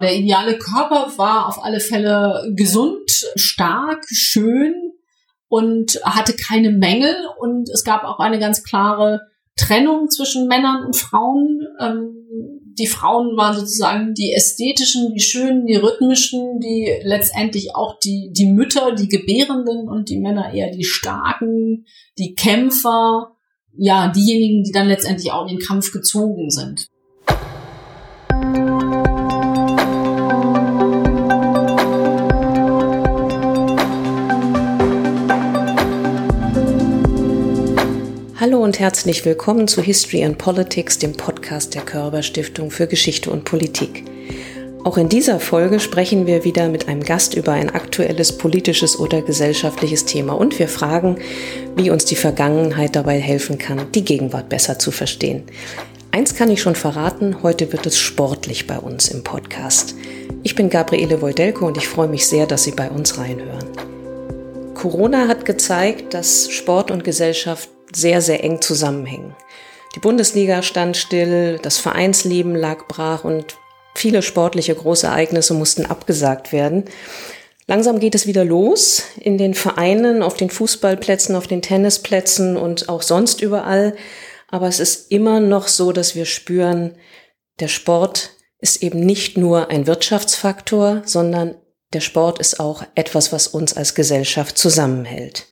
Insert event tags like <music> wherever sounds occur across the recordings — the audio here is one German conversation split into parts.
Der ideale Körper war auf alle Fälle gesund, stark, schön und hatte keine Mängel. Und es gab auch eine ganz klare Trennung zwischen Männern und Frauen. Ähm, die Frauen waren sozusagen die ästhetischen, die schönen, die rhythmischen, die letztendlich auch die, die Mütter, die Gebärenden und die Männer eher die starken, die Kämpfer, ja, diejenigen, die dann letztendlich auch in den Kampf gezogen sind. Hallo und herzlich willkommen zu History and Politics, dem Podcast der Körber Stiftung für Geschichte und Politik. Auch in dieser Folge sprechen wir wieder mit einem Gast über ein aktuelles politisches oder gesellschaftliches Thema und wir fragen, wie uns die Vergangenheit dabei helfen kann, die Gegenwart besser zu verstehen. Eins kann ich schon verraten, heute wird es sportlich bei uns im Podcast. Ich bin Gabriele Wojdelko und ich freue mich sehr, dass Sie bei uns reinhören. Corona hat gezeigt, dass Sport und Gesellschaft sehr, sehr eng zusammenhängen. Die Bundesliga stand still, das Vereinsleben lag brach und viele sportliche Großereignisse mussten abgesagt werden. Langsam geht es wieder los in den Vereinen, auf den Fußballplätzen, auf den Tennisplätzen und auch sonst überall. Aber es ist immer noch so, dass wir spüren, der Sport ist eben nicht nur ein Wirtschaftsfaktor, sondern der Sport ist auch etwas, was uns als Gesellschaft zusammenhält.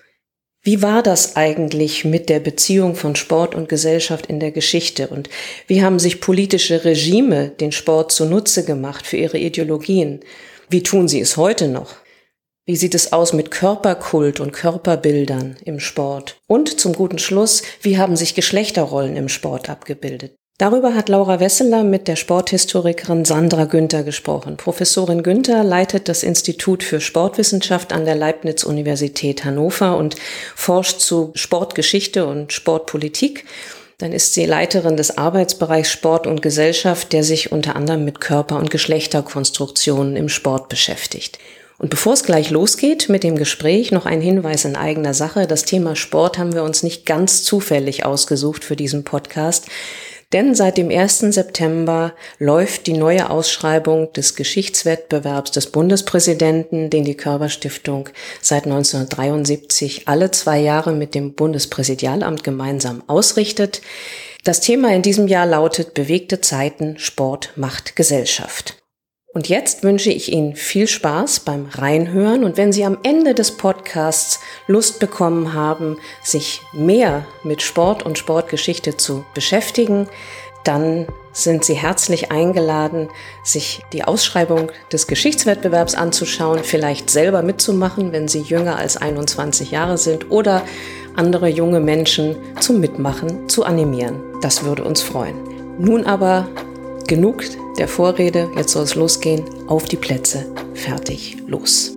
Wie war das eigentlich mit der Beziehung von Sport und Gesellschaft in der Geschichte und wie haben sich politische Regime den Sport zunutze gemacht für ihre Ideologien? Wie tun sie es heute noch? Wie sieht es aus mit Körperkult und Körperbildern im Sport? Und zum guten Schluss, wie haben sich Geschlechterrollen im Sport abgebildet? Darüber hat Laura Wesseler mit der Sporthistorikerin Sandra Günther gesprochen. Professorin Günther leitet das Institut für Sportwissenschaft an der Leibniz-Universität Hannover und forscht zu Sportgeschichte und Sportpolitik. Dann ist sie Leiterin des Arbeitsbereichs Sport und Gesellschaft, der sich unter anderem mit Körper- und Geschlechterkonstruktionen im Sport beschäftigt. Und bevor es gleich losgeht mit dem Gespräch, noch ein Hinweis in eigener Sache. Das Thema Sport haben wir uns nicht ganz zufällig ausgesucht für diesen Podcast. Denn seit dem 1. September läuft die neue Ausschreibung des Geschichtswettbewerbs des Bundespräsidenten, den die Körperstiftung seit 1973 alle zwei Jahre mit dem Bundespräsidialamt gemeinsam ausrichtet. Das Thema in diesem Jahr lautet Bewegte Zeiten, Sport macht Gesellschaft. Und jetzt wünsche ich Ihnen viel Spaß beim Reinhören und wenn Sie am Ende des Podcasts Lust bekommen haben, sich mehr mit Sport und Sportgeschichte zu beschäftigen, dann sind Sie herzlich eingeladen, sich die Ausschreibung des Geschichtswettbewerbs anzuschauen, vielleicht selber mitzumachen, wenn Sie jünger als 21 Jahre sind oder andere junge Menschen zum Mitmachen zu animieren. Das würde uns freuen. Nun aber Genug der Vorrede, jetzt soll es losgehen. Auf die Plätze, fertig, los.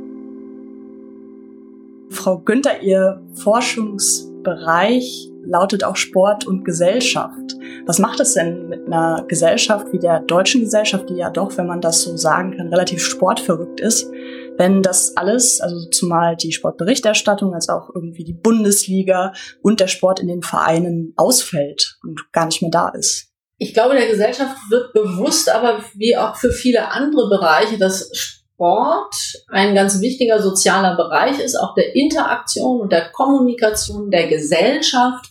Frau Günther, Ihr Forschungsbereich lautet auch Sport und Gesellschaft. Was macht es denn mit einer Gesellschaft wie der deutschen Gesellschaft, die ja doch, wenn man das so sagen kann, relativ sportverrückt ist, wenn das alles, also zumal die Sportberichterstattung als auch irgendwie die Bundesliga und der Sport in den Vereinen ausfällt und gar nicht mehr da ist? Ich glaube, der Gesellschaft wird bewusst, aber wie auch für viele andere Bereiche, dass Sport ein ganz wichtiger sozialer Bereich ist, auch der Interaktion und der Kommunikation der Gesellschaft,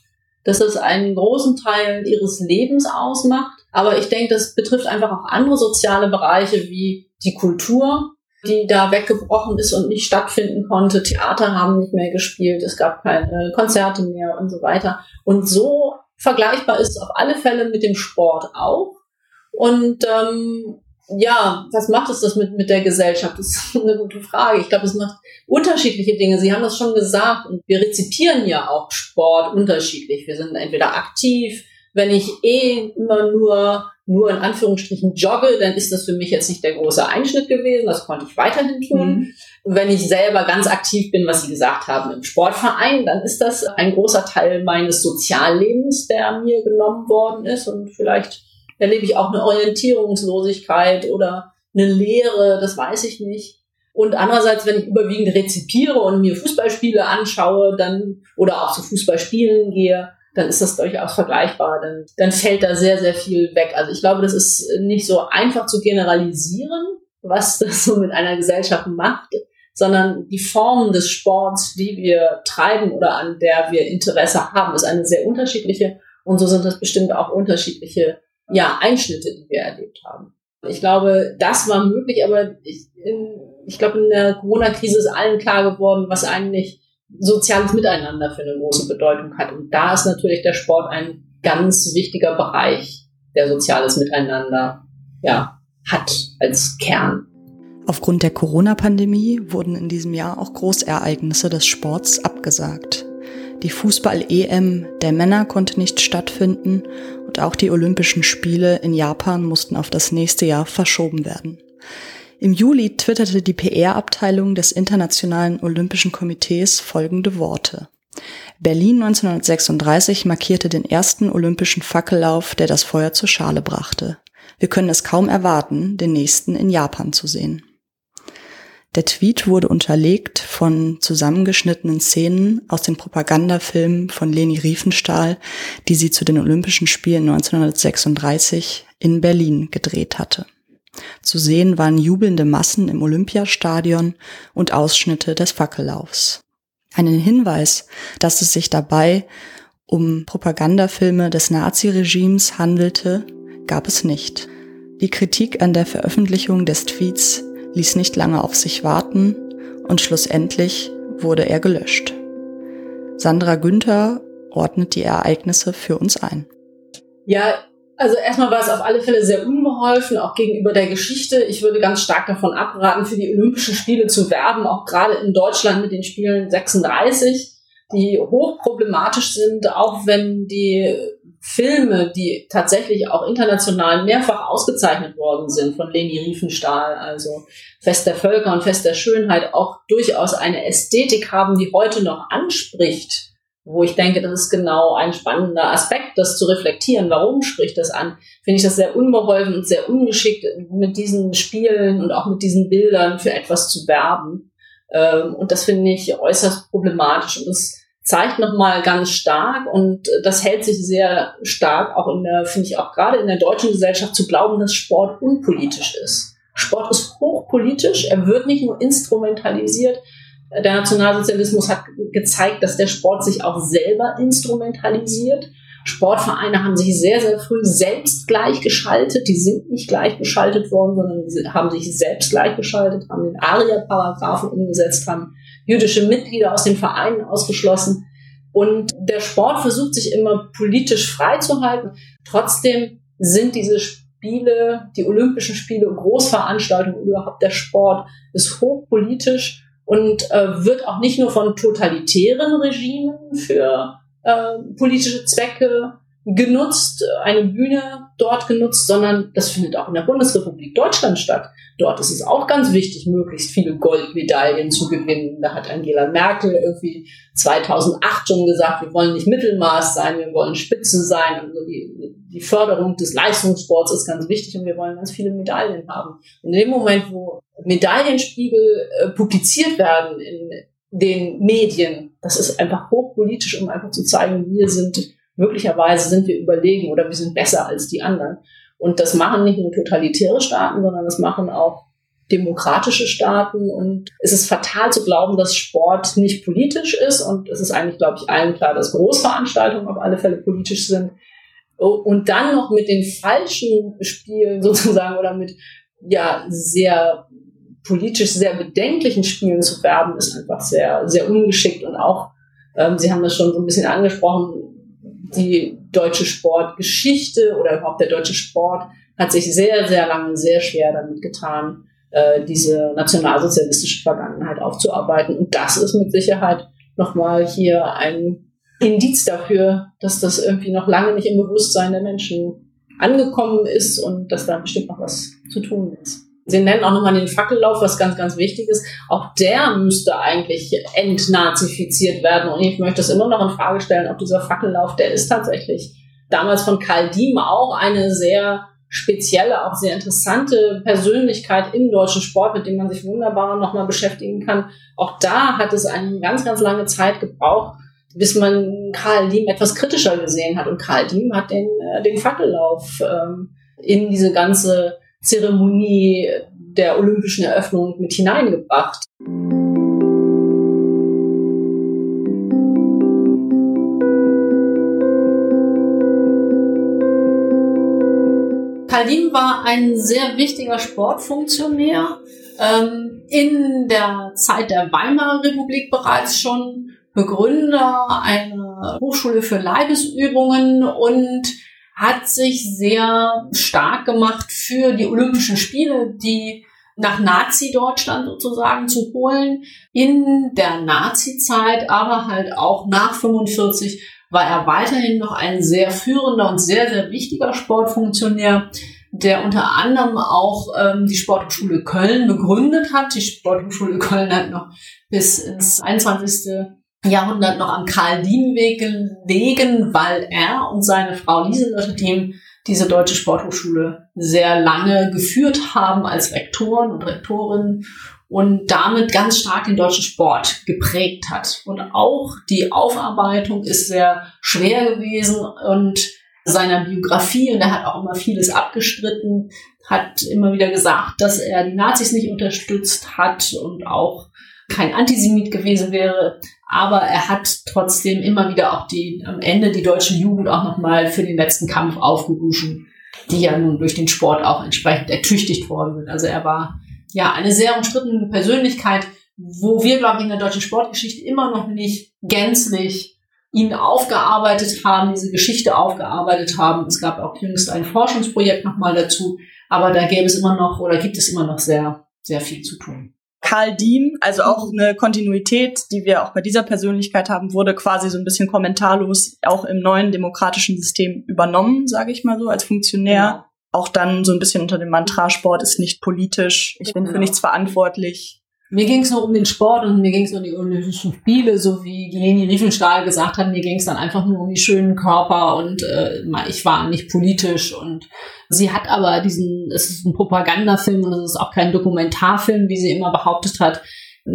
dass es einen großen Teil ihres Lebens ausmacht. Aber ich denke, das betrifft einfach auch andere soziale Bereiche wie die Kultur, die da weggebrochen ist und nicht stattfinden konnte. Theater haben nicht mehr gespielt, es gab keine Konzerte mehr und so weiter. Und so Vergleichbar ist auf alle Fälle mit dem Sport auch. Und ähm, ja, was macht es das mit, mit der Gesellschaft? Das ist <laughs> eine gute Frage. Ich glaube, es macht unterschiedliche Dinge. Sie haben das schon gesagt. Und wir rezipieren ja auch Sport unterschiedlich. Wir sind entweder aktiv. Wenn ich eh immer nur nur in Anführungsstrichen jogge, dann ist das für mich jetzt nicht der große Einschnitt gewesen. Das konnte ich weiterhin tun. Mhm. wenn ich selber ganz aktiv bin, was Sie gesagt haben, im Sportverein, dann ist das ein großer Teil meines Soziallebens, der mir genommen worden ist. Und vielleicht erlebe ich auch eine Orientierungslosigkeit oder eine Leere, das weiß ich nicht. Und andererseits, wenn ich überwiegend rezipiere und mir Fußballspiele anschaue, dann oder auch zu Fußballspielen gehe, dann ist das durchaus vergleichbar. Dann, dann fällt da sehr, sehr viel weg. Also ich glaube, das ist nicht so einfach zu generalisieren. was <laughs> das so mit einer Gesellschaft macht, sondern die Form des Sports, die wir treiben oder an der wir Interesse haben, ist eine sehr unterschiedliche. Und so sind das bestimmt auch unterschiedliche ja, Einschnitte, die wir erlebt haben. Ich glaube, das war möglich, aber ich, ich glaube, in der Corona-Krise ist allen klar geworden, was eigentlich soziales Miteinander für eine große Bedeutung hat. Und da ist natürlich der Sport ein ganz wichtiger Bereich, der soziales Miteinander ja, hat als Kern. Aufgrund der Corona-Pandemie wurden in diesem Jahr auch Großereignisse des Sports abgesagt. Die Fußball-EM der Männer konnte nicht stattfinden und auch die Olympischen Spiele in Japan mussten auf das nächste Jahr verschoben werden. Im Juli twitterte die PR-Abteilung des Internationalen Olympischen Komitees folgende Worte. Berlin 1936 markierte den ersten olympischen Fackellauf, der das Feuer zur Schale brachte. Wir können es kaum erwarten, den nächsten in Japan zu sehen. Der Tweet wurde unterlegt von zusammengeschnittenen Szenen aus den Propagandafilmen von Leni Riefenstahl, die sie zu den Olympischen Spielen 1936 in Berlin gedreht hatte. Zu sehen waren jubelnde Massen im Olympiastadion und Ausschnitte des Fackellaufs. Einen Hinweis, dass es sich dabei um Propagandafilme des Naziregimes handelte, gab es nicht. Die Kritik an der Veröffentlichung des Tweets ließ nicht lange auf sich warten und schlussendlich wurde er gelöscht. Sandra Günther ordnet die Ereignisse für uns ein. Ja, also erstmal war es auf alle Fälle sehr unbeholfen, auch gegenüber der Geschichte. Ich würde ganz stark davon abraten, für die Olympischen Spiele zu werben, auch gerade in Deutschland mit den Spielen 36, die hochproblematisch sind, auch wenn die Filme, die tatsächlich auch international mehrfach ausgezeichnet worden sind von Leni Riefenstahl, also Fest der Völker und Fest der Schönheit, auch durchaus eine Ästhetik haben, die heute noch anspricht wo ich denke, das ist genau ein spannender Aspekt, das zu reflektieren. Warum spricht das an? Finde ich das sehr unbeholfen und sehr ungeschickt, mit diesen Spielen und auch mit diesen Bildern für etwas zu werben. Ähm, und das finde ich äußerst problematisch. Und das zeigt nochmal ganz stark und das hält sich sehr stark auch in der, finde ich auch gerade in der deutschen Gesellschaft zu glauben, dass Sport unpolitisch ist. Sport ist hochpolitisch, er wird nicht nur instrumentalisiert, der Nationalsozialismus hat gezeigt, dass der Sport sich auch selber instrumentalisiert. Sportvereine haben sich sehr, sehr früh selbst gleichgeschaltet. Die sind nicht gleichgeschaltet worden, sondern haben sich selbst gleichgeschaltet, haben den ARIA-Paragraphen umgesetzt, haben jüdische Mitglieder aus den Vereinen ausgeschlossen. Und der Sport versucht sich immer politisch freizuhalten. Trotzdem sind diese Spiele, die Olympischen Spiele, Großveranstaltungen, überhaupt der Sport ist hochpolitisch und äh, wird auch nicht nur von totalitären Regimen für äh, politische Zwecke genutzt, eine Bühne dort genutzt, sondern das findet auch in der Bundesrepublik Deutschland statt. Dort ist es auch ganz wichtig, möglichst viele Goldmedaillen zu gewinnen. Da hat Angela Merkel irgendwie 2008 schon gesagt, wir wollen nicht Mittelmaß sein, wir wollen Spitze sein. Also die, die Förderung des Leistungssports ist ganz wichtig und wir wollen ganz viele Medaillen haben. Und in dem Moment, wo Medaillenspiegel äh, publiziert werden in den Medien, das ist einfach hochpolitisch, um einfach zu zeigen, wir sind möglicherweise sind wir überlegen oder wir sind besser als die anderen. Und das machen nicht nur totalitäre Staaten, sondern das machen auch demokratische Staaten. Und es ist fatal zu glauben, dass Sport nicht politisch ist. Und es ist eigentlich, glaube ich, allen klar, dass Großveranstaltungen auf alle Fälle politisch sind. Und dann noch mit den falschen Spielen sozusagen oder mit ja sehr politisch sehr bedenklichen Spielen zu werben, ist einfach sehr, sehr ungeschickt und auch, ähm, Sie haben das schon so ein bisschen angesprochen, die deutsche Sportgeschichte oder überhaupt der deutsche Sport hat sich sehr, sehr lange sehr schwer damit getan, äh, diese nationalsozialistische Vergangenheit aufzuarbeiten. Und das ist mit Sicherheit nochmal hier ein Indiz dafür, dass das irgendwie noch lange nicht im Bewusstsein der Menschen angekommen ist und dass da bestimmt noch was zu tun ist. Sie nennen auch nochmal den Fackellauf, was ganz, ganz wichtig ist. Auch der müsste eigentlich entnazifiziert werden. Und ich möchte das immer noch in Frage stellen, ob dieser Fackellauf, der ist tatsächlich damals von Karl Diem auch eine sehr spezielle, auch sehr interessante Persönlichkeit im deutschen Sport, mit dem man sich wunderbar nochmal beschäftigen kann. Auch da hat es eine ganz, ganz lange Zeit gebraucht, bis man Karl Diem etwas kritischer gesehen hat. Und Karl Diem hat den, äh, den Fackellauf ähm, in diese ganze Zeremonie der olympischen Eröffnung mit hineingebracht. Kaldin war ein sehr wichtiger Sportfunktionär, ähm, in der Zeit der Weimarer Republik bereits schon Begründer einer Hochschule für Leibesübungen und hat sich sehr stark gemacht für die Olympischen Spiele, die nach Nazi-Deutschland sozusagen zu holen. In der Nazi-Zeit, aber halt auch nach 45 war er weiterhin noch ein sehr führender und sehr, sehr wichtiger Sportfunktionär, der unter anderem auch ähm, die Sporthochschule Köln begründet hat. Die Sporthochschule Köln hat noch bis ins 21. Jahrhundert noch am Karl-Dien-Weg gelegen, weil er und seine Frau Lieselotte Dien diese deutsche Sporthochschule sehr lange geführt haben als Rektoren und Rektorinnen und damit ganz stark den deutschen Sport geprägt hat. Und auch die Aufarbeitung ist sehr schwer gewesen und seiner Biografie und er hat auch immer vieles abgestritten, hat immer wieder gesagt, dass er die Nazis nicht unterstützt hat und auch kein Antisemit gewesen wäre, aber er hat trotzdem immer wieder auch die am Ende die deutsche Jugend auch nochmal für den letzten Kampf aufgerufen, die ja nun durch den Sport auch entsprechend ertüchtigt worden sind. Also er war ja eine sehr umstrittene Persönlichkeit, wo wir, glaube ich, in der deutschen Sportgeschichte immer noch nicht gänzlich ihn aufgearbeitet haben, diese Geschichte aufgearbeitet haben. Es gab auch jüngst ein Forschungsprojekt nochmal dazu, aber da gäbe es immer noch oder gibt es immer noch sehr, sehr viel zu tun. Karl Diem, also auch eine Kontinuität, die wir auch bei dieser Persönlichkeit haben, wurde quasi so ein bisschen kommentarlos auch im neuen demokratischen System übernommen, sage ich mal so, als Funktionär. Ja. Auch dann so ein bisschen unter dem Mantra, Sport ist nicht politisch, ich bin für nichts verantwortlich, mir ging es nur um den Sport und mir ging es um die Olympischen Spiele, so wie Leni Riefenstahl gesagt hat, mir ging es dann einfach nur um die schönen Körper und äh, ich war nicht politisch und sie hat aber diesen, es ist ein Propagandafilm und es ist auch kein Dokumentarfilm, wie sie immer behauptet hat.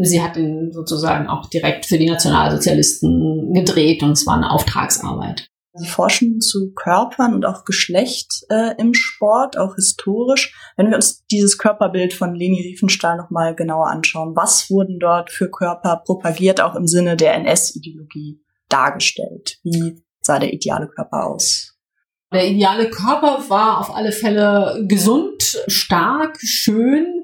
Sie hat ihn sozusagen auch direkt für die Nationalsozialisten gedreht und es war eine Auftragsarbeit. Sie forschen zu Körpern und auch Geschlecht äh, im Sport, auch historisch. Wenn wir uns dieses Körperbild von Leni Riefenstahl nochmal genauer anschauen, was wurden dort für Körper propagiert, auch im Sinne der NS-Ideologie dargestellt? Wie sah der ideale Körper aus? Der ideale Körper war auf alle Fälle gesund, stark, schön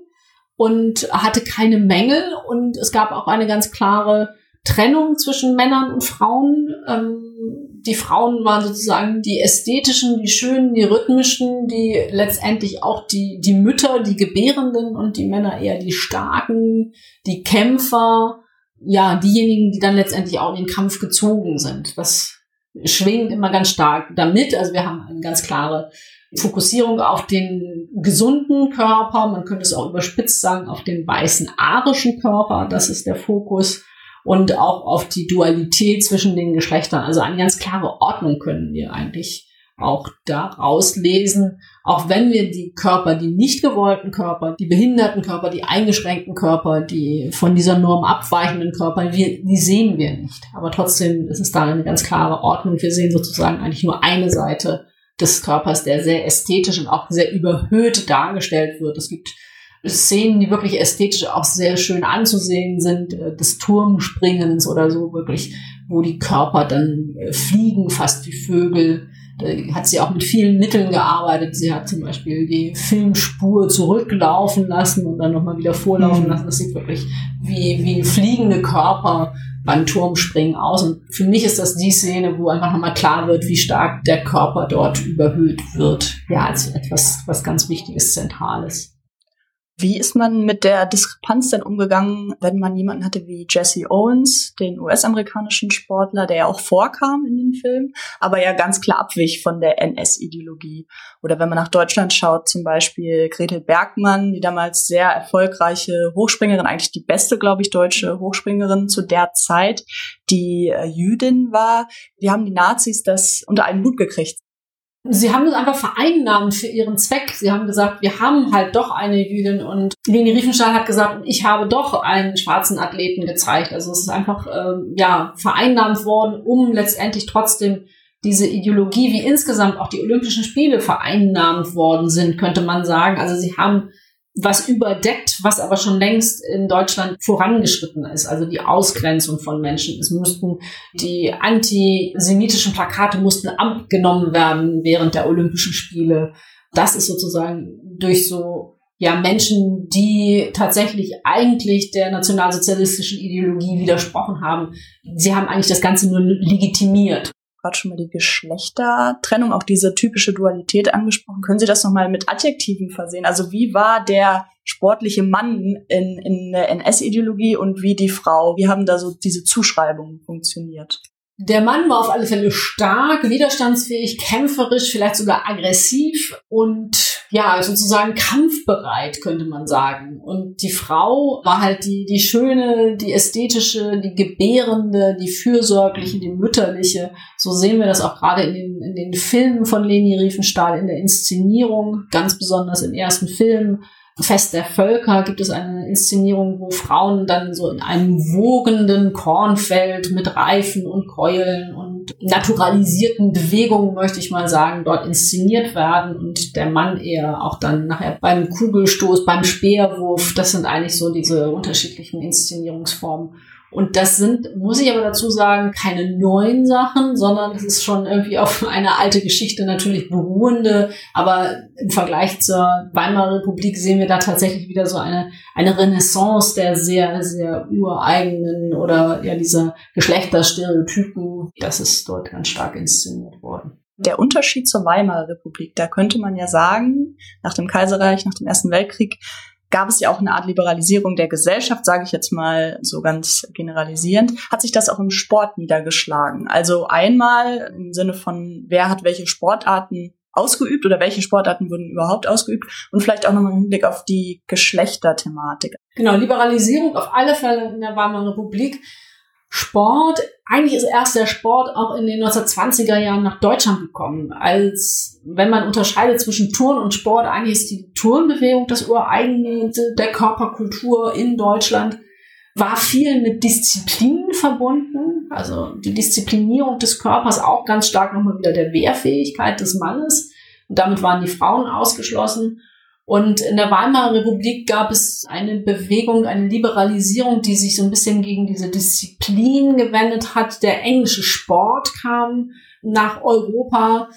und hatte keine Mängel und es gab auch eine ganz klare Trennung zwischen Männern und Frauen. Ähm, die Frauen waren sozusagen die ästhetischen, die schönen, die rhythmischen, die letztendlich auch die, die Mütter, die Gebärenden und die Männer eher die starken, die Kämpfer, ja, diejenigen, die dann letztendlich auch in den Kampf gezogen sind. Das schwingt immer ganz stark damit. Also wir haben eine ganz klare Fokussierung auf den gesunden Körper. Man könnte es auch überspitzt sagen, auf den weißen arischen Körper. Das ist der Fokus und auch auf die Dualität zwischen den Geschlechtern. Also eine ganz klare Ordnung können wir eigentlich auch daraus lesen, auch wenn wir die Körper, die nicht gewollten Körper, die behinderten Körper, die eingeschränkten Körper, die von dieser Norm abweichenden Körper, wir, die sehen wir nicht. Aber trotzdem ist es da eine ganz klare Ordnung. Wir sehen sozusagen eigentlich nur eine Seite des Körpers, der sehr ästhetisch und auch sehr überhöht dargestellt wird. Es gibt Szenen, die wirklich ästhetisch auch sehr schön anzusehen sind, äh, des Turmspringens oder so wirklich, wo die Körper dann äh, fliegen, fast wie Vögel. Da hat sie auch mit vielen Mitteln gearbeitet. Sie hat zum Beispiel die Filmspur zurücklaufen lassen und dann nochmal wieder vorlaufen mhm. lassen. Das sieht wirklich wie, wie fliegende Körper beim Turmspringen aus. Und für mich ist das die Szene, wo einfach nochmal klar wird, wie stark der Körper dort überhöht wird. Ja, als etwas, was ganz Wichtiges, Zentrales. Wie ist man mit der Diskrepanz denn umgegangen, wenn man jemanden hatte wie Jesse Owens, den US-amerikanischen Sportler, der ja auch vorkam in dem Film, aber ja ganz klar abwich von der NS-Ideologie? Oder wenn man nach Deutschland schaut, zum Beispiel Gretel Bergmann, die damals sehr erfolgreiche Hochspringerin, eigentlich die beste, glaube ich, deutsche Hochspringerin zu der Zeit, die äh, Jüdin war. Wie haben die Nazis das unter einen Hut gekriegt? Sie haben es einfach vereinnahmt für ihren Zweck. Sie haben gesagt, wir haben halt doch eine Jüdin und Leni Riefenstahl hat gesagt, ich habe doch einen schwarzen Athleten gezeigt. Also es ist einfach ähm, ja vereinnahmt worden, um letztendlich trotzdem diese Ideologie, wie insgesamt auch die Olympischen Spiele vereinnahmt worden sind, könnte man sagen. Also sie haben was überdeckt, was aber schon längst in Deutschland vorangeschritten ist, also die Ausgrenzung von Menschen. Es mussten die antisemitischen Plakate mussten abgenommen werden während der Olympischen Spiele. Das ist sozusagen durch so ja Menschen, die tatsächlich eigentlich der nationalsozialistischen Ideologie widersprochen haben. Sie haben eigentlich das Ganze nur legitimiert gerade schon mal die Geschlechtertrennung, auch diese typische Dualität angesprochen. Können Sie das nochmal mit Adjektiven versehen? Also wie war der sportliche Mann in, in der NS-Ideologie und wie die Frau? Wie haben da so diese Zuschreibungen funktioniert? Der Mann war auf alle Fälle stark, widerstandsfähig, kämpferisch, vielleicht sogar aggressiv und ja, sozusagen kampfbereit, könnte man sagen. Und die Frau war halt die, die schöne, die ästhetische, die gebärende, die fürsorgliche, die mütterliche. So sehen wir das auch gerade in den, in den Filmen von Leni Riefenstahl, in der Inszenierung, ganz besonders im ersten Film Fest der Völker gibt es eine Inszenierung, wo Frauen dann so in einem wogenden Kornfeld mit Reifen und Keulen und naturalisierten Bewegungen, möchte ich mal sagen, dort inszeniert werden und der Mann eher auch dann nachher beim Kugelstoß, beim Speerwurf, das sind eigentlich so diese unterschiedlichen Inszenierungsformen. Und das sind, muss ich aber dazu sagen, keine neuen Sachen, sondern das ist schon irgendwie auf <laughs> eine alte Geschichte natürlich beruhende. Aber im Vergleich zur Weimarer Republik sehen wir da tatsächlich wieder so eine, eine Renaissance der sehr, sehr ureigenen oder ja dieser Geschlechterstereotypen. Das ist dort ganz stark inszeniert worden der Unterschied zur Weimarer Republik, da könnte man ja sagen, nach dem Kaiserreich, nach dem Ersten Weltkrieg, gab es ja auch eine Art Liberalisierung der Gesellschaft, sage ich jetzt mal so ganz generalisierend, hat sich das auch im Sport niedergeschlagen. Also einmal im Sinne von, wer hat welche Sportarten ausgeübt oder welche Sportarten wurden überhaupt ausgeübt und vielleicht auch nochmal im Hinblick auf die Geschlechterthematik. Genau, Liberalisierung auf alle Fälle in der Weimarer Republik. Sport, eigentlich ist erst der Sport auch in den 1920er Jahren nach Deutschland gekommen. Als, wenn man unterscheidet zwischen Turn und Sport, eigentlich ist die Turnbewegung das ureigene der Körperkultur in Deutschland, war viel mit Disziplin verbunden. Also die Disziplinierung des Körpers auch ganz stark nochmal wieder der Wehrfähigkeit des Mannes. Und damit waren die Frauen ausgeschlossen. Und in der Weimarer Republik gab es eine Bewegung, eine Liberalisierung, die sich so ein bisschen gegen diese Disziplin gewendet hat. Der englische Sport kam nach Europa.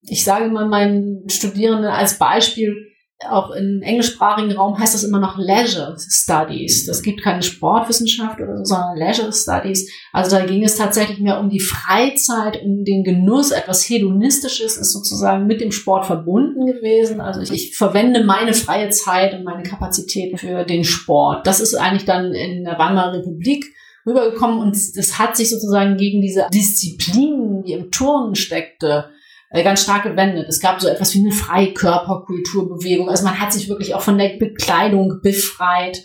Ich sage mal meinen Studierenden als Beispiel, auch im englischsprachigen Raum heißt das immer noch Leisure Studies. Das gibt keine Sportwissenschaft oder so, sondern Leisure Studies. Also da ging es tatsächlich mehr um die Freizeit, um den Genuss. Etwas Hedonistisches ist sozusagen mit dem Sport verbunden gewesen. Also ich, ich verwende meine freie Zeit und meine Kapazitäten für den Sport. Das ist eigentlich dann in der Weimarer Republik rübergekommen und das hat sich sozusagen gegen diese Disziplin, die im Turnen steckte, ganz stark gewendet. Es gab so etwas wie eine Freikörperkulturbewegung. Also man hat sich wirklich auch von der Bekleidung befreit.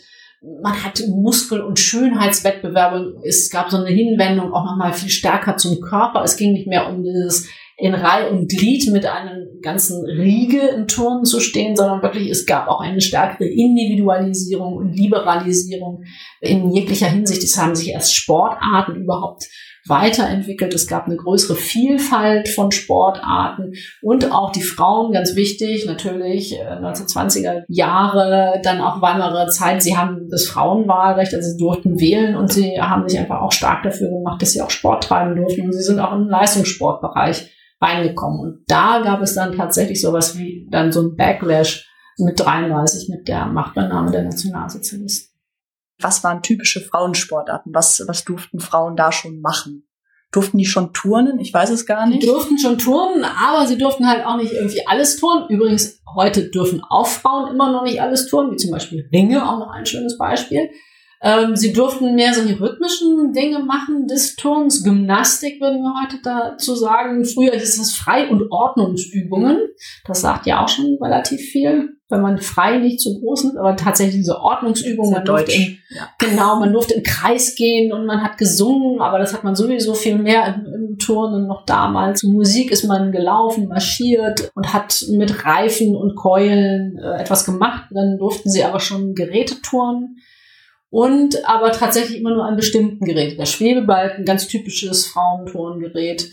Man hat Muskel- und Schönheitswettbewerbe. Es gab so eine Hinwendung auch nochmal viel stärker zum Körper. Es ging nicht mehr um dieses in Reihe und Glied mit einem ganzen Riege im Turnen zu stehen, sondern wirklich es gab auch eine stärkere Individualisierung und Liberalisierung in jeglicher Hinsicht. Es haben sich erst Sportarten überhaupt weiterentwickelt. Es gab eine größere Vielfalt von Sportarten und auch die Frauen, ganz wichtig, natürlich 1920er äh, Jahre, dann auch Weimarer Zeit. Sie haben das Frauenwahlrecht, also sie durften wählen und sie haben sich einfach auch stark dafür gemacht, dass sie auch Sport treiben durften und sie sind auch im Leistungssportbereich reingekommen. Und da gab es dann tatsächlich sowas wie dann so ein Backlash mit 33 mit der Machtübernahme der Nationalsozialisten. Was waren typische Frauensportarten? Was, was durften Frauen da schon machen? Durften die schon turnen? Ich weiß es gar nicht. Die durften schon turnen, aber sie durften halt auch nicht irgendwie alles turnen. Übrigens, heute dürfen auch Frauen immer noch nicht alles turnen, wie zum Beispiel Ringe, auch noch ein schönes Beispiel. Ähm, sie durften mehr solche rhythmischen Dinge machen des Turns. Gymnastik würden wir heute dazu sagen. Früher hieß es Frei- und Ordnungsübungen. Das sagt ja auch schon relativ viel wenn man frei nicht zu groß sind, aber tatsächlich diese Ordnungsübungen. Man durfte im, ja. Genau, man durfte im Kreis gehen und man hat gesungen, aber das hat man sowieso viel mehr im, im Turnen noch damals. Musik ist man gelaufen, marschiert und hat mit Reifen und Keulen äh, etwas gemacht. Dann durften sie aber schon Geräte turnen und aber tatsächlich immer nur an bestimmten Geräten. Der Schwebebalken, ganz typisches Frauenturngerät,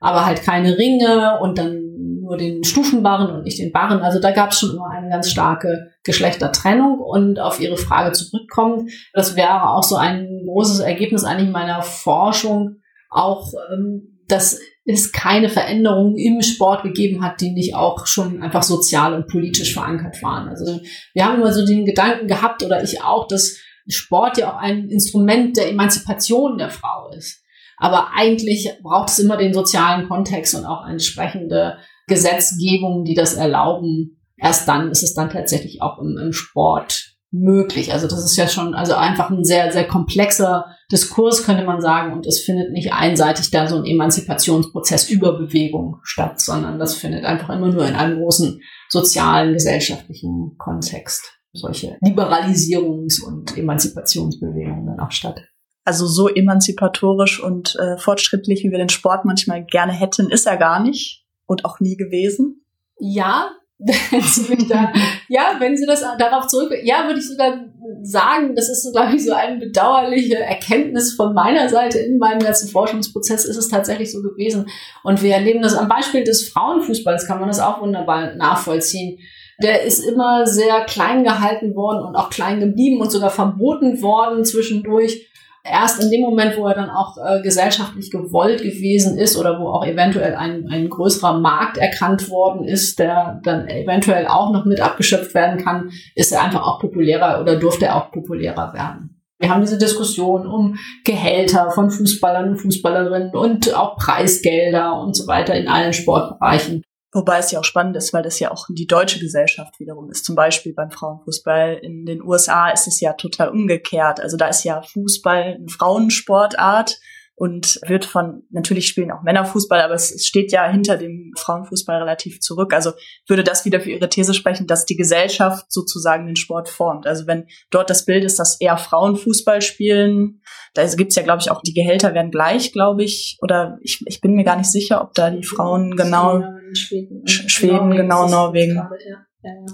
aber halt keine Ringe und dann nur den Stufenbarren und nicht den Barren. Also da gab es schon immer eine ganz starke Geschlechtertrennung. Und auf Ihre Frage zurückkommt, das wäre auch so ein großes Ergebnis eigentlich meiner Forschung, auch ähm, dass es keine Veränderungen im Sport gegeben hat, die nicht auch schon einfach sozial und politisch verankert waren. Also wir haben immer so den Gedanken gehabt, oder ich auch, dass Sport ja auch ein Instrument der Emanzipation der Frau ist. Aber eigentlich braucht es immer den sozialen Kontext und auch entsprechende Gesetzgebungen, die das erlauben. Erst dann ist es dann tatsächlich auch im, im Sport möglich. Also das ist ja schon also einfach ein sehr, sehr komplexer Diskurs, könnte man sagen. Und es findet nicht einseitig da so ein Emanzipationsprozess über Bewegung statt, sondern das findet einfach immer nur in einem großen sozialen, gesellschaftlichen Kontext solche Liberalisierungs- und Emanzipationsbewegungen dann auch statt. Also so emanzipatorisch und äh, fortschrittlich, wie wir den Sport manchmal gerne hätten, ist er gar nicht und auch nie gewesen. Ja, <laughs> wenn Sie da, ja, wenn Sie das darauf zurück, ja, würde ich sogar sagen, das ist, so, glaube ich, so eine bedauerliche Erkenntnis von meiner Seite in meinem ganzen Forschungsprozess ist es tatsächlich so gewesen. Und wir erleben das am Beispiel des Frauenfußballs, kann man das auch wunderbar nachvollziehen. Der ist immer sehr klein gehalten worden und auch klein geblieben und sogar verboten worden zwischendurch erst in dem Moment, wo er dann auch äh, gesellschaftlich gewollt gewesen ist oder wo auch eventuell ein, ein größerer Markt erkannt worden ist, der dann eventuell auch noch mit abgeschöpft werden kann, ist er einfach auch populärer oder durfte er auch populärer werden. Wir haben diese Diskussion um Gehälter von Fußballern und Fußballerinnen und auch Preisgelder und so weiter in allen Sportbereichen. Wobei es ja auch spannend ist, weil das ja auch die deutsche Gesellschaft wiederum ist. Zum Beispiel beim Frauenfußball. In den USA ist es ja total umgekehrt. Also da ist ja Fußball eine Frauensportart und wird von, natürlich spielen auch Männer Fußball, aber es, steht ja hinter dem Frauenfußball relativ zurück. Also würde das wieder für Ihre These sprechen, dass die Gesellschaft sozusagen den Sport formt. Also wenn dort das Bild ist, dass eher Frauen Fußball spielen, da gibt's ja, glaube ich, auch die Gehälter werden gleich, glaube ich. Oder ich, ich bin mir gar nicht sicher, ob da die Frauen genau Schweden, Schweden genau, Norwegen. Gerade, ja.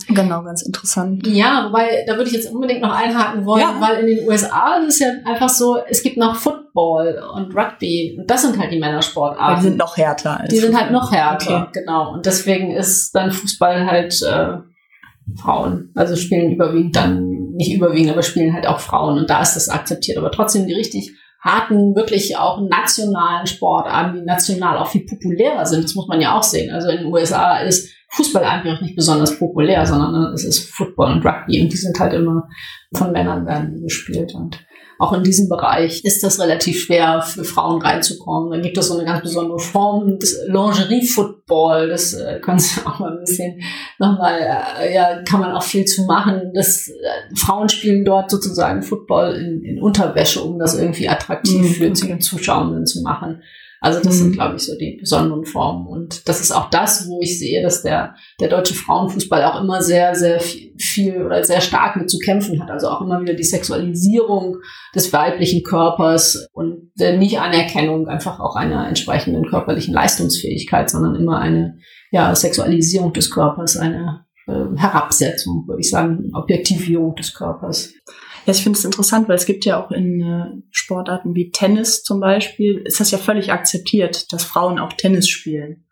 Genau, ganz interessant. Ja, wobei, da würde ich jetzt unbedingt noch einhaken wollen, ja. weil in den USA ist es ja einfach so, es gibt noch Football und Rugby und das sind halt die Männersportarten. Die sind noch härter. Als die sind halt noch härter, okay. genau. Und deswegen ist dann Fußball halt äh, Frauen, also spielen überwiegend dann, nicht überwiegend, aber spielen halt auch Frauen und da ist das akzeptiert. Aber trotzdem die richtig harten, wirklich auch nationalen Sportarten, die national auch viel populärer sind, das muss man ja auch sehen. Also in den USA ist Fußball einfach nicht besonders populär, sondern es ist Football und Rugby und die sind halt immer von Männern werden gespielt und auch in diesem Bereich ist das relativ schwer für Frauen reinzukommen. Da gibt es so eine ganz besondere Form des Lingerie-Football. Das äh, können Sie auch mal ein bisschen nochmal, äh, ja, kann man auch viel zu machen. Das, äh, Frauen spielen dort sozusagen Football in, in Unterwäsche, um das irgendwie attraktiv mhm, für die Zuschauenden zu machen. Also das mhm. sind, glaube ich, so die besonderen Formen. Und das ist auch das, wo ich sehe, dass der, der deutsche Frauenfußball auch immer sehr, sehr viel oder sehr stark mit zu kämpfen hat. Also auch immer wieder die Sexualisierung des weiblichen Körpers und der Nicht-Anerkennung einfach auch einer entsprechenden körperlichen Leistungsfähigkeit, sondern immer eine ja, Sexualisierung des Körpers, eine äh, Herabsetzung, würde ich sagen, Objektivierung des Körpers. Ja, ich finde es interessant, weil es gibt ja auch in äh, Sportarten wie Tennis zum Beispiel, ist das ja völlig akzeptiert, dass Frauen auch Tennis spielen.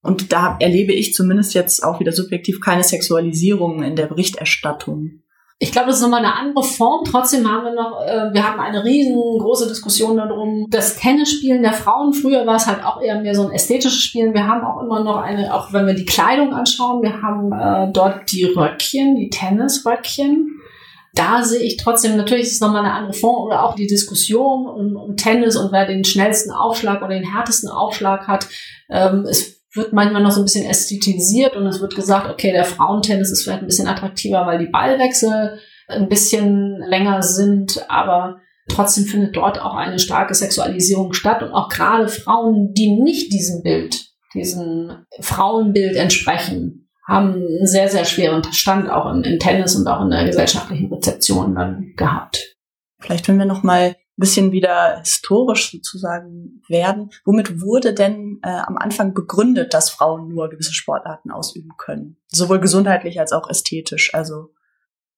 Und da erlebe ich zumindest jetzt auch wieder subjektiv keine Sexualisierung in der Berichterstattung. Ich glaube, das ist nochmal eine andere Form. Trotzdem haben wir noch, äh, wir hatten eine riesengroße Diskussion darum, das Tennisspielen der Frauen. Früher war es halt auch eher mehr so ein ästhetisches Spielen. Wir haben auch immer noch eine, auch wenn wir die Kleidung anschauen, wir haben äh, dort die Röckchen, die Tennisröckchen da sehe ich trotzdem, natürlich ist es nochmal eine andere Form oder auch die Diskussion um, um, Tennis und wer den schnellsten Aufschlag oder den härtesten Aufschlag hat. Ähm, es wird manchmal noch so ein bisschen ästhetisiert und es wird gesagt, okay, der Frauentennis ist vielleicht ein bisschen attraktiver, weil die Ballwechsel ein bisschen länger sind, aber trotzdem findet dort auch eine starke Sexualisierung statt und auch gerade Frauen, die nicht diesem Bild, diesem Frauenbild entsprechen, haben einen sehr, sehr schweren Stand auch im, im Tennis und auch in der gesellschaftlichen Rezeption dann gehabt. Vielleicht, wenn wir noch mal ein bisschen wieder historisch sozusagen werden. Womit wurde denn äh, am Anfang begründet, dass Frauen nur gewisse Sportarten ausüben können? Sowohl gesundheitlich als auch ästhetisch. Also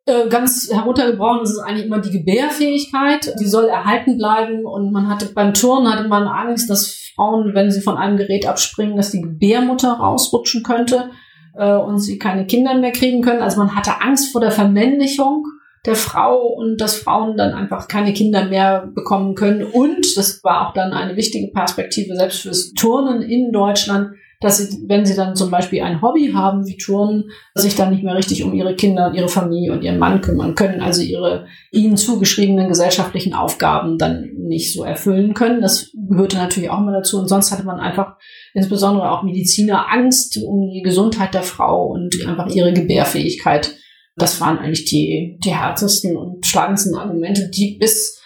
Äh, ganz heruntergebrochen ist es eigentlich immer die Gebärfähigkeit. Die soll erhalten bleiben und man hatte beim Turnen hatte man Angst, dass Frauen, wenn sie von einem Gerät abspringen, dass die Gebärmutter rausrutschen könnte äh, und sie keine Kinder mehr kriegen können. Also man hatte Angst vor der Vermännlichung der Frau und dass Frauen dann einfach keine Kinder mehr bekommen können. Und das war auch dann eine wichtige Perspektive selbst fürs Turnen in Deutschland, dass sie, wenn sie dann zum Beispiel ein Hobby haben wie Turnen, sich dann nicht mehr richtig um ihre Kinder und ihre Familie und ihren Mann kümmern können, also ihre ihnen zugeschriebenen gesellschaftlichen Aufgaben dann nicht so erfüllen können. Das gehörte natürlich auch mal dazu. Und sonst hatte man einfach insbesondere auch Mediziner Angst um die Gesundheit der Frau und einfach ihre Gebärfähigkeit. Das waren eigentlich die, die härtesten und schlagendsten Argumente, die bis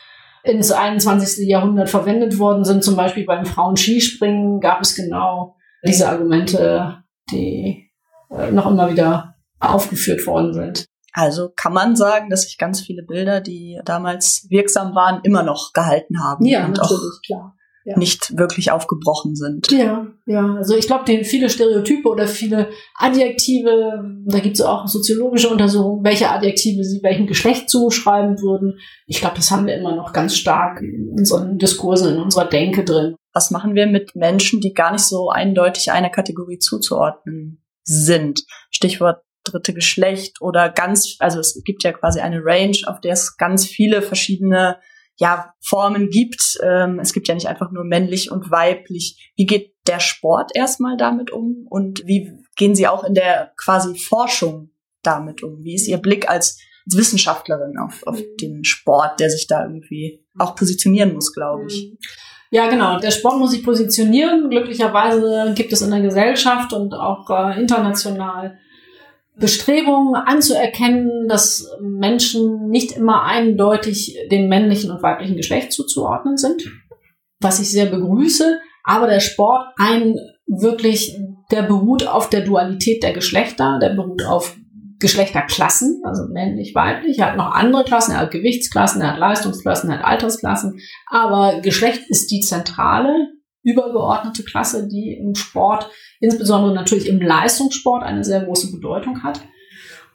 ins 21. Jahrhundert verwendet worden sind. Zum Beispiel beim Frauen-Skispringen gab es genau diese Argumente, die äh, noch immer wieder aufgeführt worden sind. Also kann man sagen, dass sich ganz viele Bilder, die damals wirksam waren, immer noch gehalten haben. Ja, und natürlich, klar. Ja. nicht wirklich aufgebrochen sind. Ja, ja. Also ich glaube, viele Stereotype oder viele Adjektive, da gibt es auch soziologische Untersuchungen, welche Adjektive sie welchem Geschlecht zuschreiben würden. Ich glaube, das haben wir immer noch ganz stark in unseren Diskursen, in unserer Denke drin was machen wir mit Menschen, die gar nicht so eindeutig einer Kategorie zuzuordnen sind? Stichwort dritte Geschlecht oder ganz, also es gibt ja quasi eine Range, auf der es ganz viele verschiedene ja, Formen gibt. Ähm, es gibt ja nicht einfach nur männlich und weiblich. Wie geht der Sport erstmal damit um und wie gehen Sie auch in der quasi Forschung damit um? Wie ist Ihr Blick als, als Wissenschaftlerin auf, auf mhm. den Sport, der sich da irgendwie auch positionieren muss, glaube ich? Mhm. Ja, genau. Der Sport muss sich positionieren. Glücklicherweise gibt es in der Gesellschaft und auch äh, international Bestrebungen anzuerkennen, dass Menschen nicht immer eindeutig dem männlichen und weiblichen Geschlecht zuzuordnen sind, was ich sehr begrüße. Aber der Sport ein wirklich, der beruht auf der Dualität der Geschlechter, der beruht auf Geschlechterklassen, also männlich, weiblich. Er hat noch andere Klassen, er hat Gewichtsklassen, er hat Leistungsklassen, er hat Altersklassen. Aber Geschlecht ist die zentrale, übergeordnete Klasse, die im Sport, insbesondere natürlich im Leistungssport, eine sehr große Bedeutung hat.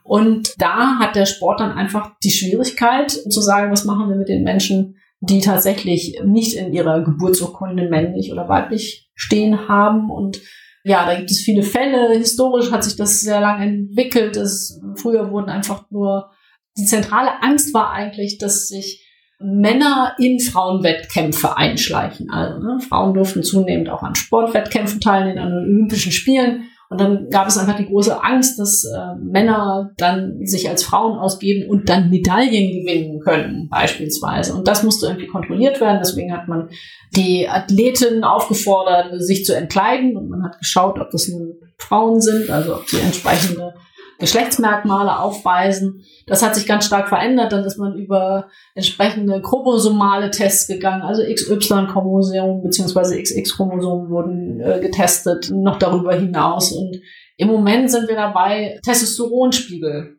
Und da hat der Sport dann einfach die Schwierigkeit zu sagen, was machen wir mit den Menschen, die tatsächlich nicht in ihrer Geburtsurkunde männlich oder weiblich stehen haben und ja, da gibt es viele Fälle. Historisch hat sich das sehr lange entwickelt. Es, früher wurden einfach nur, die zentrale Angst war eigentlich, dass sich Männer in Frauenwettkämpfe einschleichen. Also ne, Frauen durften zunehmend auch an Sportwettkämpfen teilnehmen, an Olympischen Spielen. Und dann gab es einfach die große Angst, dass äh, Männer dann sich als Frauen ausgeben und dann Medaillen gewinnen können, beispielsweise. Und das musste irgendwie kontrolliert werden. Deswegen hat man die Athleten aufgefordert, sich zu entkleiden. Und man hat geschaut, ob das nun Frauen sind, also ob sie entsprechende Geschlechtsmerkmale aufweisen. Das hat sich ganz stark verändert. Dann ist man über entsprechende chromosomale Tests gegangen. Also XY-Chromosomen bzw. XX-Chromosomen wurden äh, getestet, noch darüber hinaus. Und im Moment sind wir dabei, Testosteronspiegel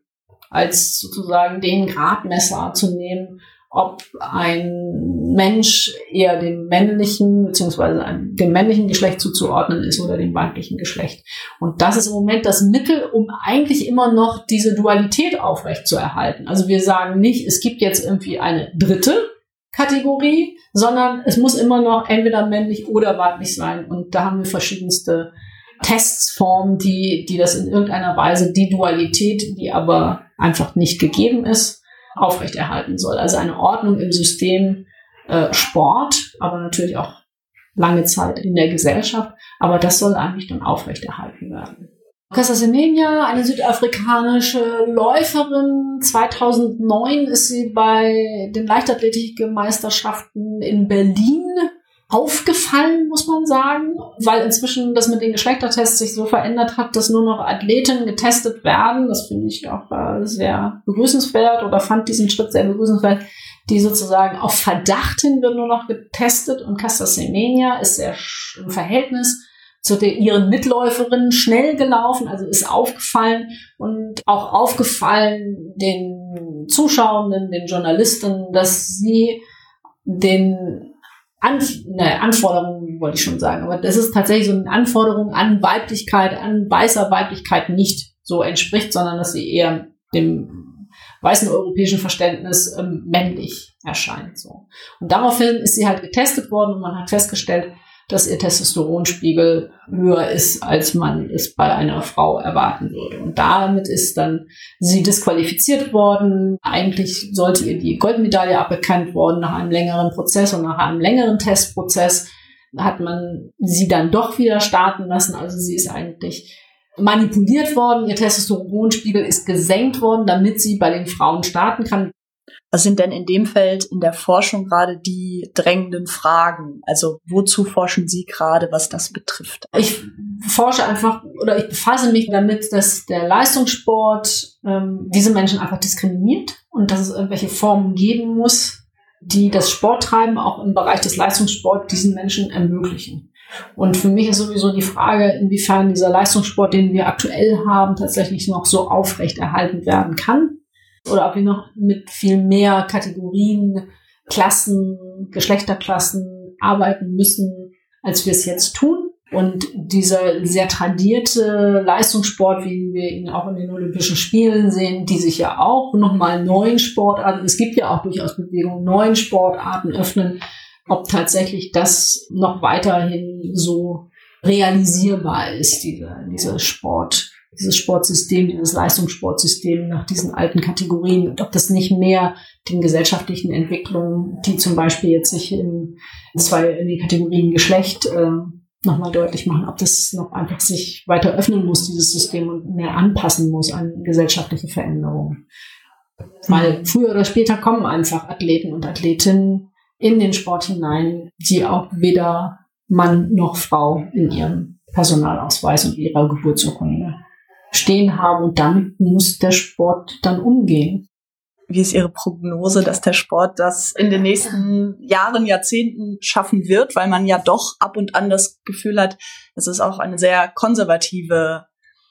als sozusagen den Gradmesser zu nehmen, ob ein Mensch eher dem männlichen beziehungsweise dem männlichen Geschlecht zuzuordnen ist oder dem weiblichen Geschlecht. Und das ist im Moment das Mittel, um eigentlich immer noch diese Dualität aufrechtzuerhalten. Also wir sagen nicht, es gibt jetzt irgendwie eine dritte Kategorie, sondern es muss immer noch entweder männlich oder weiblich sein. Und da haben wir verschiedenste Testsformen, die, die das in irgendeiner Weise, die Dualität, die aber einfach nicht gegeben ist, aufrechterhalten soll. Also eine Ordnung im System äh, Sport, aber natürlich auch lange Zeit in der Gesellschaft. Aber das soll eigentlich dann aufrechterhalten werden. Cassa Semenya, eine südafrikanische Läuferin. 2009 ist sie bei den Leichtathletikmeisterschaften in Berlin aufgefallen, muss man sagen, weil inzwischen das mit den Geschlechtertests sich so verändert hat, dass nur noch Athleten getestet werden. Das finde ich auch äh, sehr begrüßenswert oder fand diesen Schritt sehr begrüßenswert, die sozusagen auf Verdacht hin wird nur noch getestet. Und Casta Semenya ist sehr im Verhältnis zu den, ihren Mitläuferinnen schnell gelaufen, also ist aufgefallen und auch aufgefallen den Zuschauenden, den Journalisten, dass sie den an, ne, Anforderungen, wollte ich schon sagen, aber das ist tatsächlich so eine Anforderung an Weiblichkeit, an weißer Weiblichkeit nicht so entspricht, sondern dass sie eher dem weißen europäischen Verständnis ähm, männlich erscheint. So. Und daraufhin ist sie halt getestet worden und man hat festgestellt, dass ihr Testosteronspiegel höher ist, als man es bei einer Frau erwarten würde. Und damit ist dann sie disqualifiziert worden. Eigentlich sollte ihr die Goldmedaille aberkannt worden nach einem längeren Prozess und nach einem längeren Testprozess hat man sie dann doch wieder starten lassen. Also sie ist eigentlich manipuliert worden. Ihr Testosteronspiegel ist gesenkt worden, damit sie bei den Frauen starten kann. Was sind denn in dem Feld in der Forschung gerade die drängenden Fragen? Also wozu forschen Sie gerade, was das betrifft? Ich forsche einfach oder ich befasse mich damit, dass der Leistungssport ähm, diese Menschen einfach diskriminiert und dass es irgendwelche Formen geben muss, die das Sporttreiben auch im Bereich des Leistungssports diesen Menschen ermöglichen. Und für mich ist sowieso die Frage, inwiefern dieser Leistungssport, den wir aktuell haben, tatsächlich noch so aufrechterhalten werden kann oder ob wir noch mit viel mehr Kategorien, Klassen, Geschlechterklassen arbeiten müssen, als wir es jetzt tun. Und dieser sehr tradierte Leistungssport, wie wir ihn auch in den Olympischen Spielen sehen, die sich ja auch nochmal neuen Sportarten, es gibt ja auch durchaus Bewegungen, neuen Sportarten öffnen, ob tatsächlich das noch weiterhin so realisierbar ist, dieser, dieser Sport dieses Sportsystem, dieses Leistungssportsystem nach diesen alten Kategorien, ob das nicht mehr den gesellschaftlichen Entwicklungen, die zum Beispiel jetzt sich in zwei in die Kategorien Geschlecht äh, nochmal deutlich machen, ob das noch einfach sich weiter öffnen muss, dieses System und mehr anpassen muss an gesellschaftliche Veränderungen. Weil früher oder später kommen einfach Athleten und Athletinnen in den Sport hinein, die auch weder Mann noch Frau in ihrem Personalausweis und ihrer Geburtsurkunde stehen haben und damit muss der Sport dann umgehen. Wie ist Ihre Prognose, dass der Sport das in den nächsten Jahren, Jahrzehnten schaffen wird, weil man ja doch ab und an das Gefühl hat, es ist auch eine sehr konservative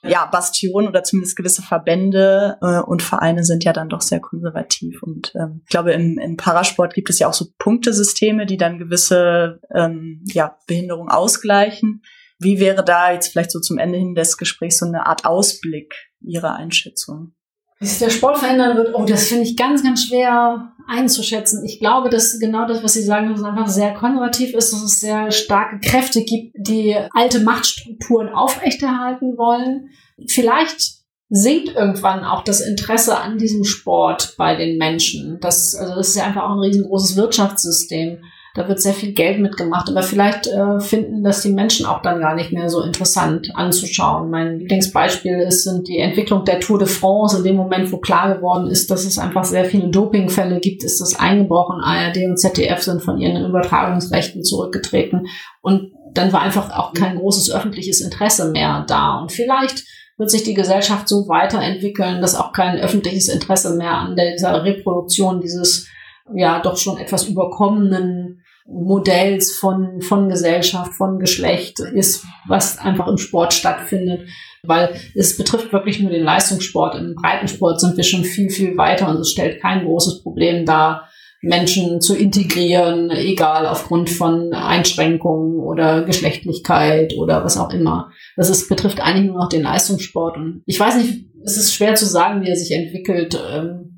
ja, Bastion oder zumindest gewisse Verbände äh, und Vereine sind ja dann doch sehr konservativ. Und ähm, ich glaube, im, im Parasport gibt es ja auch so Punktesysteme, die dann gewisse ähm, ja, Behinderungen ausgleichen. Wie wäre da jetzt vielleicht so zum Ende hin des Gesprächs so eine Art Ausblick Ihrer Einschätzung? Wie sich der Sport verändern wird, oh, das finde ich ganz, ganz schwer einzuschätzen. Ich glaube, dass genau das, was Sie sagen, dass es einfach sehr konservativ ist, dass es sehr starke Kräfte gibt, die alte Machtstrukturen aufrechterhalten wollen. Vielleicht sinkt irgendwann auch das Interesse an diesem Sport bei den Menschen. Das, also das ist ja einfach auch ein riesengroßes Wirtschaftssystem. Da wird sehr viel Geld mitgemacht, aber vielleicht äh, finden das die Menschen auch dann gar nicht mehr so interessant anzuschauen. Mein Lieblingsbeispiel ist sind die Entwicklung der Tour de France. In dem Moment, wo klar geworden ist, dass es einfach sehr viele Dopingfälle gibt, ist das eingebrochen. ARD und ZDF sind von ihren Übertragungsrechten zurückgetreten und dann war einfach auch kein großes öffentliches Interesse mehr da. Und vielleicht wird sich die Gesellschaft so weiterentwickeln, dass auch kein öffentliches Interesse mehr an dieser Reproduktion dieses ja doch schon etwas überkommenen Modells von, von Gesellschaft, von Geschlecht ist, was einfach im Sport stattfindet. Weil es betrifft wirklich nur den Leistungssport. Im Breitensport sind wir schon viel, viel weiter und es stellt kein großes Problem dar, Menschen zu integrieren, egal aufgrund von Einschränkungen oder Geschlechtlichkeit oder was auch immer. Das ist, betrifft eigentlich nur noch den Leistungssport. Und ich weiß nicht, es ist schwer zu sagen, wie er sich entwickelt. Ähm,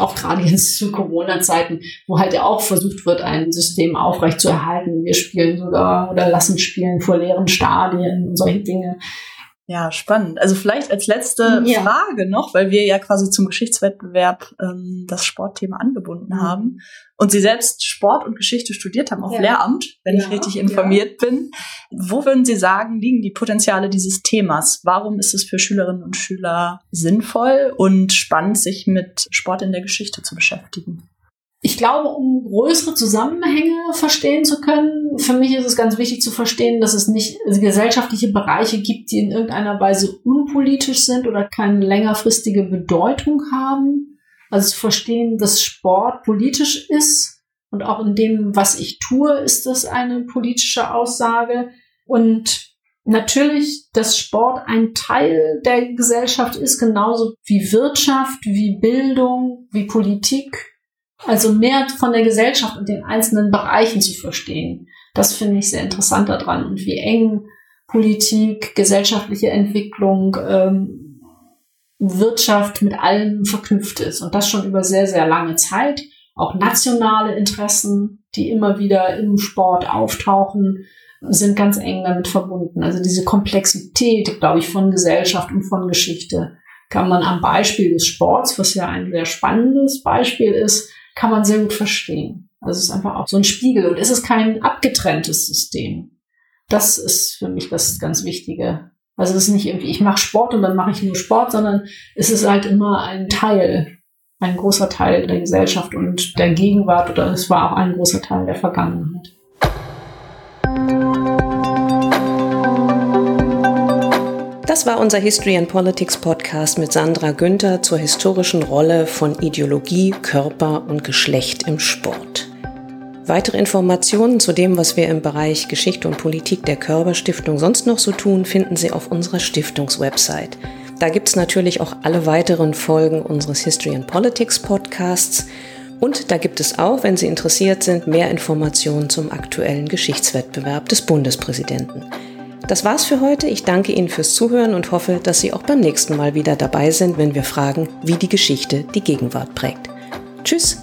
auch gerade jetzt zu Corona-Zeiten, wo halt ja auch versucht wird, ein System aufrechtzuerhalten. Wir spielen sogar oder lassen spielen vor leeren Stadien und solche Dinge. Ja, spannend. Also vielleicht als letzte ja. Frage noch, weil wir ja quasi zum Geschichtswettbewerb ähm, das Sportthema angebunden mhm. haben und Sie selbst Sport und Geschichte studiert haben auf ja. Lehramt, wenn ja, ich richtig informiert bin. Wo würden Sie sagen, liegen die Potenziale dieses Themas? Warum ist es für Schülerinnen und Schüler sinnvoll und spannend, sich mit Sport in der Geschichte zu beschäftigen? Ich glaube, um größere Zusammenhänge verstehen zu können, für mich ist es ganz wichtig zu verstehen, dass es nicht gesellschaftliche Bereiche gibt, die in irgendeiner Weise unpolitisch sind oder keine längerfristige Bedeutung haben. Also zu verstehen, dass Sport politisch ist und auch in dem, was ich tue, ist das eine politische Aussage. Und natürlich, dass Sport ein Teil der Gesellschaft ist, genauso wie Wirtschaft, wie Bildung, wie Politik also mehr von der Gesellschaft und den einzelnen Bereichen zu verstehen. Das finde ich sehr interessant daran und wie eng Politik, gesellschaftliche Entwicklung ähm, Wirtschaft mit allem verknüpft ist und das schon über sehr, sehr lange Zeit. Auch nationale Interessen, die immer wieder im Sport auftauchen, sind ganz eng damit verbunden. Also diese Komplexität, glaube ich, von Gesellschaft und von Geschichte kann man am Beispiel des Sports, was ja ein sehr spannendes Beispiel ist, kann man sehr gut verstehen. Also es ist einfach auch so ein Spiegel und es ist kein abgetrenntes System. Das ist für mich das ganz Wichtige. Also es ist nicht irgendwie, ich mache Sport und dann mache ich nur Sport, sondern es ist halt immer ein Teil, ein großer Teil der Gesellschaft und der Gegenwart oder es war auch ein großer Teil der Vergangenheit. Das war unser History and Politics Podcast mit Sandra Günther zur historischen Rolle von Ideologie, Körper und Geschlecht im Sport. Weitere Informationen zu dem, was wir im Bereich Geschichte und Politik der Körperstiftung sonst noch so tun, finden Sie auf unserer Stiftungswebsite. Da gibt es natürlich auch alle weiteren Folgen unseres History and Politics Podcasts. Und da gibt es auch, wenn Sie interessiert sind, mehr Informationen zum aktuellen Geschichtswettbewerb des Bundespräsidenten. Das war's für heute. Ich danke Ihnen fürs Zuhören und hoffe, dass Sie auch beim nächsten Mal wieder dabei sind, wenn wir fragen, wie die Geschichte die Gegenwart prägt. Tschüss!